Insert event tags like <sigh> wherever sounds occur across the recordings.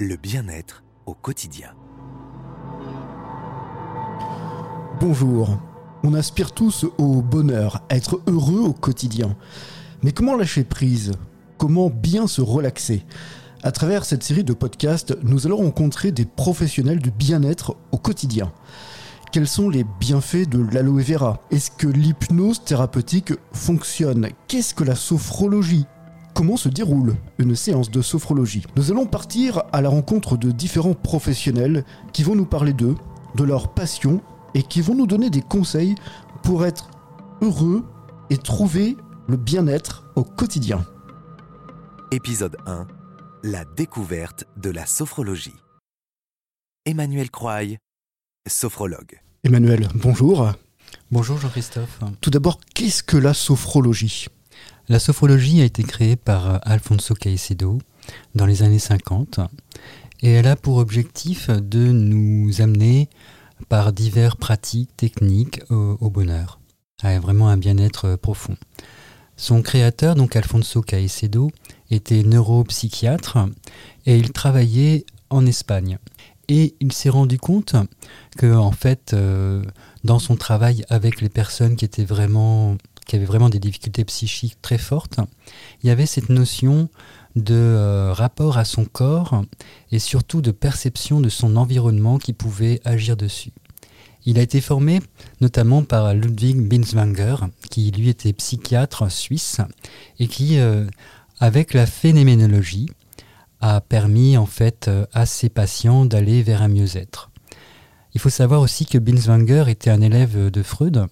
le bien-être au quotidien. Bonjour. On aspire tous au bonheur, à être heureux au quotidien. Mais comment lâcher prise? Comment bien se relaxer? À travers cette série de podcasts, nous allons rencontrer des professionnels du bien-être au quotidien. Quels sont les bienfaits de l'aloe vera? Est-ce que l'hypnose thérapeutique fonctionne? Qu'est-ce que la sophrologie Comment se déroule une séance de sophrologie? Nous allons partir à la rencontre de différents professionnels qui vont nous parler d'eux, de leur passion et qui vont nous donner des conseils pour être heureux et trouver le bien-être au quotidien. Épisode 1 La découverte de la sophrologie. Emmanuel Croy, sophrologue. Emmanuel, bonjour. Bonjour Jean-Christophe. Tout d'abord, qu'est-ce que la sophrologie? La sophrologie a été créée par Alfonso Caicedo dans les années 50 et elle a pour objectif de nous amener par diverses pratiques techniques au, bonheur, à vraiment un bien-être profond. Son créateur, donc Alfonso Caicedo, était neuropsychiatre et il travaillait en Espagne. Et il s'est rendu compte que, en fait, euh, dans son travail avec les personnes qui étaient vraiment, qui vraiment des difficultés psychiques très fortes, il y avait cette notion de euh, rapport à son corps et surtout de perception de son environnement qui pouvait agir dessus. Il a été formé notamment par Ludwig Binswanger, qui lui était psychiatre suisse et qui, euh, avec la phénoménologie, a permis en fait euh, à ses patients d'aller vers un mieux-être. Il faut savoir aussi que Binswanger était un élève de Freud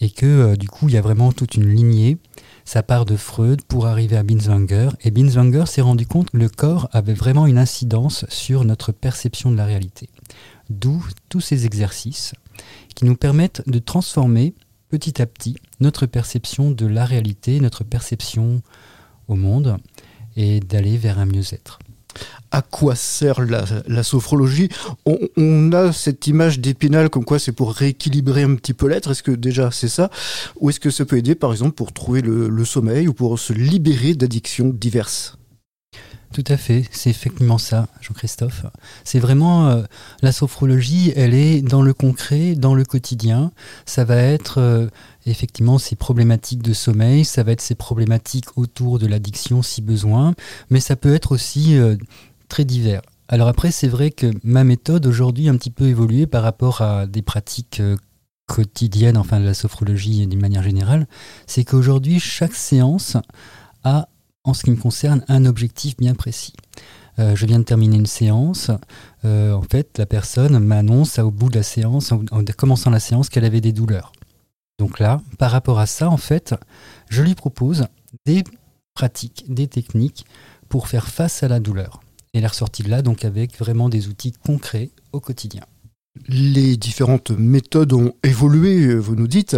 et que euh, du coup il y a vraiment toute une lignée. Ça part de Freud pour arriver à Binswanger et Binswanger s'est rendu compte que le corps avait vraiment une incidence sur notre perception de la réalité. D'où tous ces exercices qui nous permettent de transformer petit à petit notre perception de la réalité, notre perception au monde et d'aller vers un mieux-être. À quoi sert la, sophrologie on, a cette image d'épinal comme quoi c'est pour rééquilibrer un petit peu l'être. Est-ce que déjà c'est ça Ou est-ce que ça peut aider par exemple pour trouver le sommeil ou pour se libérer d'addictions diverses? Tout à fait, c'est effectivement ça, Jean-Christophe. C'est vraiment euh, la sophrologie, elle est dans le concret, dans le quotidien. Ça va être euh, effectivement ces problématiques de sommeil, ça va être ces problématiques autour de l'addiction si besoin, mais ça peut être aussi euh, très divers. Alors après, c'est vrai que ma méthode aujourd'hui a un petit peu évolué par rapport à des pratiques quotidiennes, enfin de la sophrologie d'une manière générale. C'est qu'aujourd'hui, chaque séance a en ce qui me concerne, un objectif bien précis. Euh, je viens de terminer une séance. Euh, en fait, la personne m'annonce au bout de la séance, en, commençant la séance, qu'elle avait des douleurs. Donc là, par rapport à ça, en fait, je lui propose des pratiques, des techniques pour faire face à la douleur. Et elle est ressortie de là, donc avec vraiment des outils concrets au quotidien. Les différentes méthodes ont évolué, vous nous dites.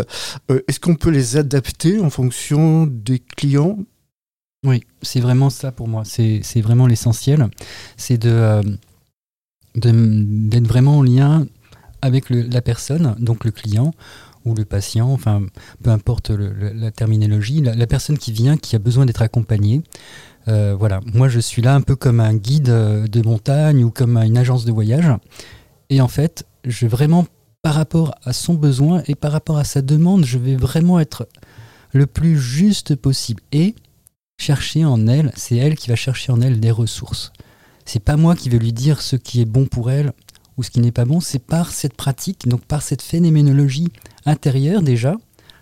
Euh, est-ce qu'on peut les adapter en fonction des clients? Oui, c'est vraiment ça pour moi. C'est vraiment l'essentiel. C'est euh, de d'être vraiment en lien avec la personne, donc le client ou le patient, enfin peu importe la terminologie, la, personne qui vient, qui a besoin d'être accompagnée. Euh, voilà, moi je suis là un peu comme un guide euh, de montagne ou comme une agence de voyage. Et en fait, je vraiment, par rapport à son besoin et par rapport à sa demande, je vais vraiment être le plus juste possible. Et chercher en elle, c'est elle qui va chercher en elle des ressources. C'est pas moi qui vais lui dire ce qui est bon pour elle ou ce qui n'est pas bon, c'est par cette pratique, donc par cette phénoménologie intérieure déjà,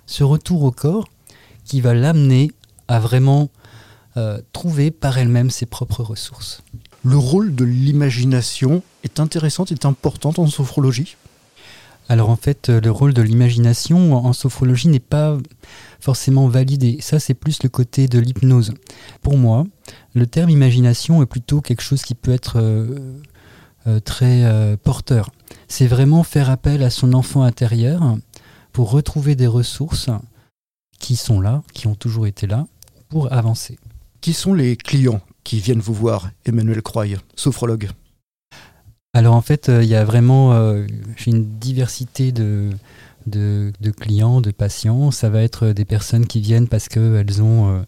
ce retour au corps, qui va l'amener à vraiment euh, trouver par elle-même ses propres ressources. Le rôle de l'imagination est intéressant, est important en sophrologie? Alors en fait, euh, le rôle de l'imagination en sophrologie n'est pas forcément validé. Ça, c'est plus le côté de l'hypnose. Pour moi, le terme imagination est plutôt quelque chose qui peut être euh, euh, très porteur. C'est vraiment faire appel à son enfant intérieur pour retrouver des ressources qui sont là, qui ont toujours été là, pour avancer. Qui sont les clients qui viennent vous voir, Emmanuel Croy, sophrologue? Alors en fait, euh, il y a vraiment euh, une diversité de, clients, de patients. Ça va être des personnes qui viennent parce qu'elles ont euh,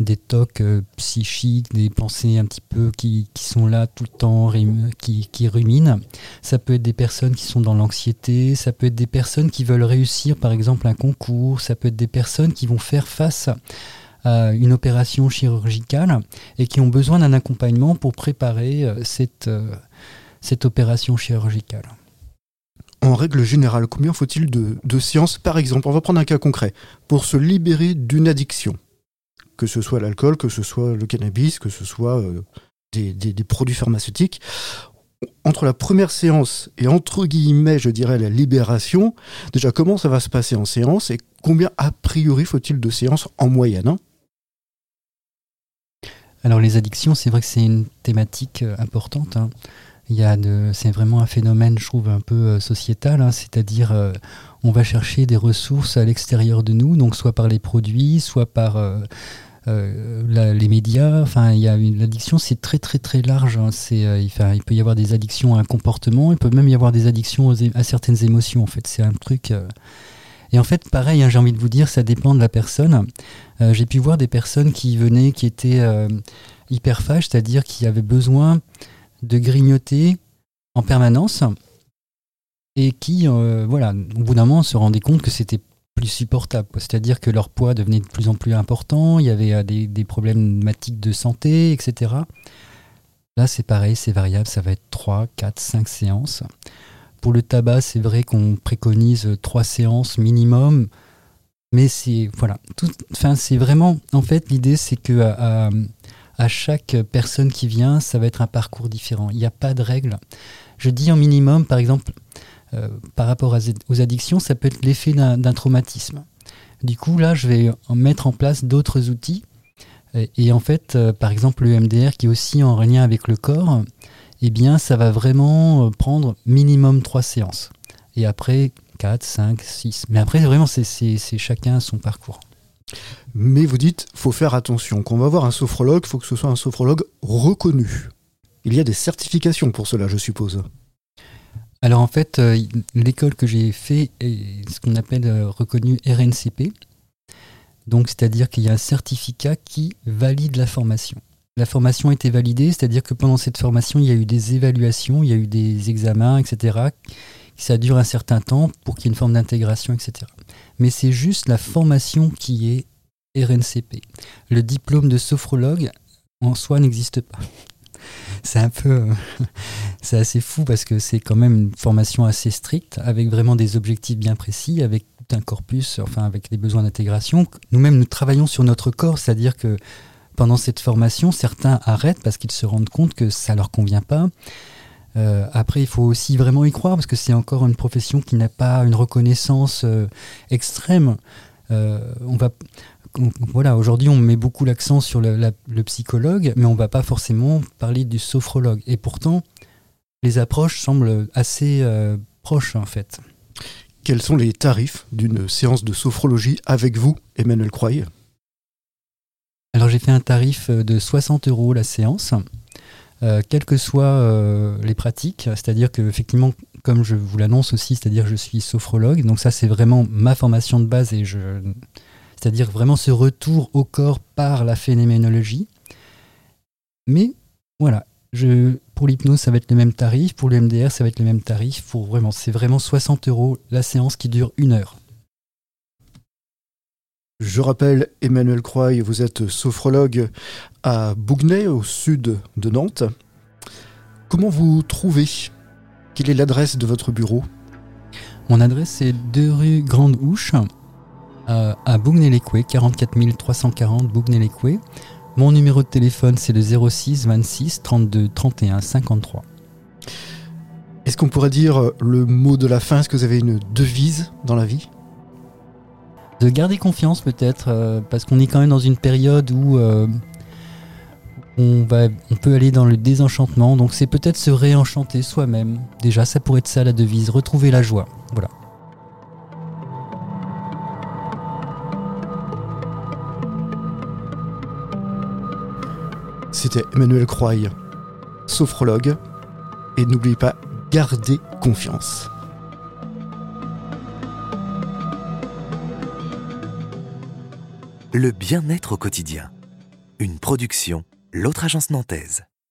des tocs euh, psychiques, des pensées un petit peu qui, sont là tout le temps, qui, qui, ruminent. Ça peut être des personnes qui sont dans l'anxiété, ça peut être des personnes qui veulent réussir par exemple un concours, ça peut être des personnes qui vont faire face à une opération chirurgicale et qui ont besoin d'un accompagnement pour préparer euh, cette, euh, cette opération chirurgicale. En règle générale, combien faut-il de, de séances, par exemple, on va prendre un cas concret, pour se libérer d'une addiction que ce soit l'alcool, que ce soit le cannabis, que ce soit euh, des, produits pharmaceutiques. Entre la première séance et entre guillemets, je dirais, la libération, déjà comment ça va se passer en séance et combien a priori faut-il de séances en moyenne hein? Alors les addictions, c'est vrai que c'est une thématique euh, importante. Hein. C'est vraiment un phénomène, je trouve, un peu euh, sociétal, hein. c'est-à-dire on va chercher des ressources à l'extérieur de nous, donc soit par les produits, soit par euh, les médias, enfin, il y a une addiction, c'est très très très large. Hein. c'est, euh, il, peut y avoir des addictions à un comportement, il peut même y avoir des addictions à certaines émotions. En fait, c'est un truc. Euh. Et en fait, pareil, hein, j'ai envie de vous dire, ça dépend de la personne. j'ai pu voir des personnes qui venaient, qui étaient hyperphages, c'est-à-dire qui avaient besoin de grignoter en permanence et qui, voilà, au bout d'un moment, se rendaient compte que c'était plus supportable. C'est-à-dire que leur poids devenait de plus en plus important, il y avait euh, des, des problématiques de santé, etc. Là, c'est pareil, c'est variable, ça va être 3, 4, 5 séances. Pour le tabac, c'est vrai qu'on préconise 3 séances minimum, mais c'est voilà, enfin, c'est vraiment, en fait, l'idée, c'est que à, chaque personne qui vient, ça va être un parcours différent. Il n'y a pas de règle. Je dis en minimum, par exemple, euh, par rapport aux addictions, ça peut être l'effet d'un traumatisme. Du coup, là, je vais mettre en place d'autres outils. Et, en fait, euh, par exemple, le MDR qui est aussi en lien avec le corps, eh bien, ça va vraiment euh, prendre minimum trois séances. Et après, 4, 5, 6. Mais après, vraiment, c'est chacun son parcours. Mais vous dites, faut faire attention. Quand on va voir un sophrologue, faut que ce soit un sophrologue reconnu. Il y a des certifications pour cela, je suppose. Alors en fait, euh, l'école que j'ai fait est ce qu'on appelle euh, reconnu RNCP. Donc c'est-à-dire qu'il y a un certificat qui valide la formation. La formation a été validée, c'est-à-dire que pendant cette formation, il y a eu des évaluations, il y a eu des examens, etc. Ça dure un certain temps pour qu'il y ait une forme d'intégration, etc. Mais c'est juste la formation qui est RNCP. Le diplôme de sophrologue en soi n'existe pas <laughs> c'est un peu, euh, <laughs> c'est assez fou parce que c'est quand même une formation assez stricte avec vraiment des objectifs bien précis, avec un corpus, enfin avec des besoins d'intégration. Nous-mêmes, nous travaillons sur notre corps, c'est-à-dire que pendant cette formation, certains arrêtent parce qu'ils se rendent compte que ça leur convient pas. Euh, après, il faut aussi vraiment y croire parce que c'est encore une profession qui n'a pas une reconnaissance euh, extrême. on va, voilà, aujourd'hui, on met beaucoup l'accent sur le, psychologue, mais on ne va pas forcément parler du sophrologue. Et pourtant, les approches semblent assez euh, proches, en fait. Quels sont les tarifs d'une séance de sophrologie avec vous, Emmanuel Croy? Alors, j'ai fait un tarif de 60 euros la séance. Euh, quelles que soient euh, les pratiques, c'est-à-dire que effectivement, comme je vous l'annonce aussi, c'est-à-dire je suis sophrologue, donc ça c'est vraiment ma formation de base et je c'est-à-dire vraiment ce retour au corps par la phénoménologie. Mais voilà, je, pour l'hypnose, ça va être le même tarif, pour le MDR, ça va être le même tarif. Pour vraiment, c'est vraiment 60 euros la séance qui dure une heure. Je rappelle, Emmanuel Croy, vous êtes sophrologue à Bougnay, au sud de Nantes. Comment vous trouvez? Quelle est l'adresse de votre bureau? Mon adresse est 2 rue Grande Houche, à, à Bougnay-les-Coués, 44 340 Bougnay-les-Coués. Mon numéro de téléphone, c'est le 06 26 32 31 53. Est-ce qu'on pourrait dire le mot de la fin? Est-ce que vous avez une devise dans la vie? De garder confiance peut-être, euh, parce qu'on est quand même dans une période où euh, on, va, on peut aller dans le désenchantement, donc c'est peut-être se réenchanter soi-même. Déjà, ça pourrait être ça la devise, retrouver la joie. Voilà. C'était Emmanuel Croy, sophrologue. Et n'oubliez pas, gardez confiance. Le bien-être au quotidien. Une production, l'autre agence nantaise.